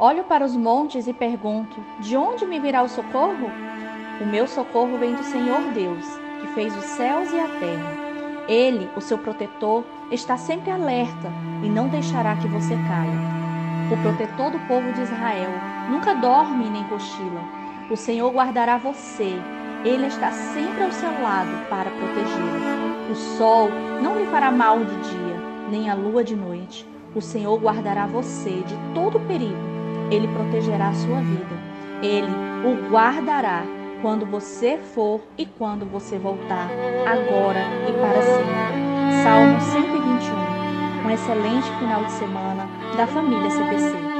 Olho para os montes e pergunto: de onde me virá o socorro? O meu socorro vem do Senhor Deus, que fez os céus e a terra. Ele, o seu protetor, está sempre alerta e não deixará que você caia. O protetor do povo de Israel nunca dorme nem cochila. O Senhor guardará você. Ele está sempre ao seu lado para protegê-lo. O sol não lhe fará mal de dia, nem a lua de noite. O Senhor guardará você de todo perigo. Ele protegerá a sua vida. Ele o guardará quando você for e quando você voltar, agora e para sempre. Salmo 121. Um excelente final de semana da família CPC.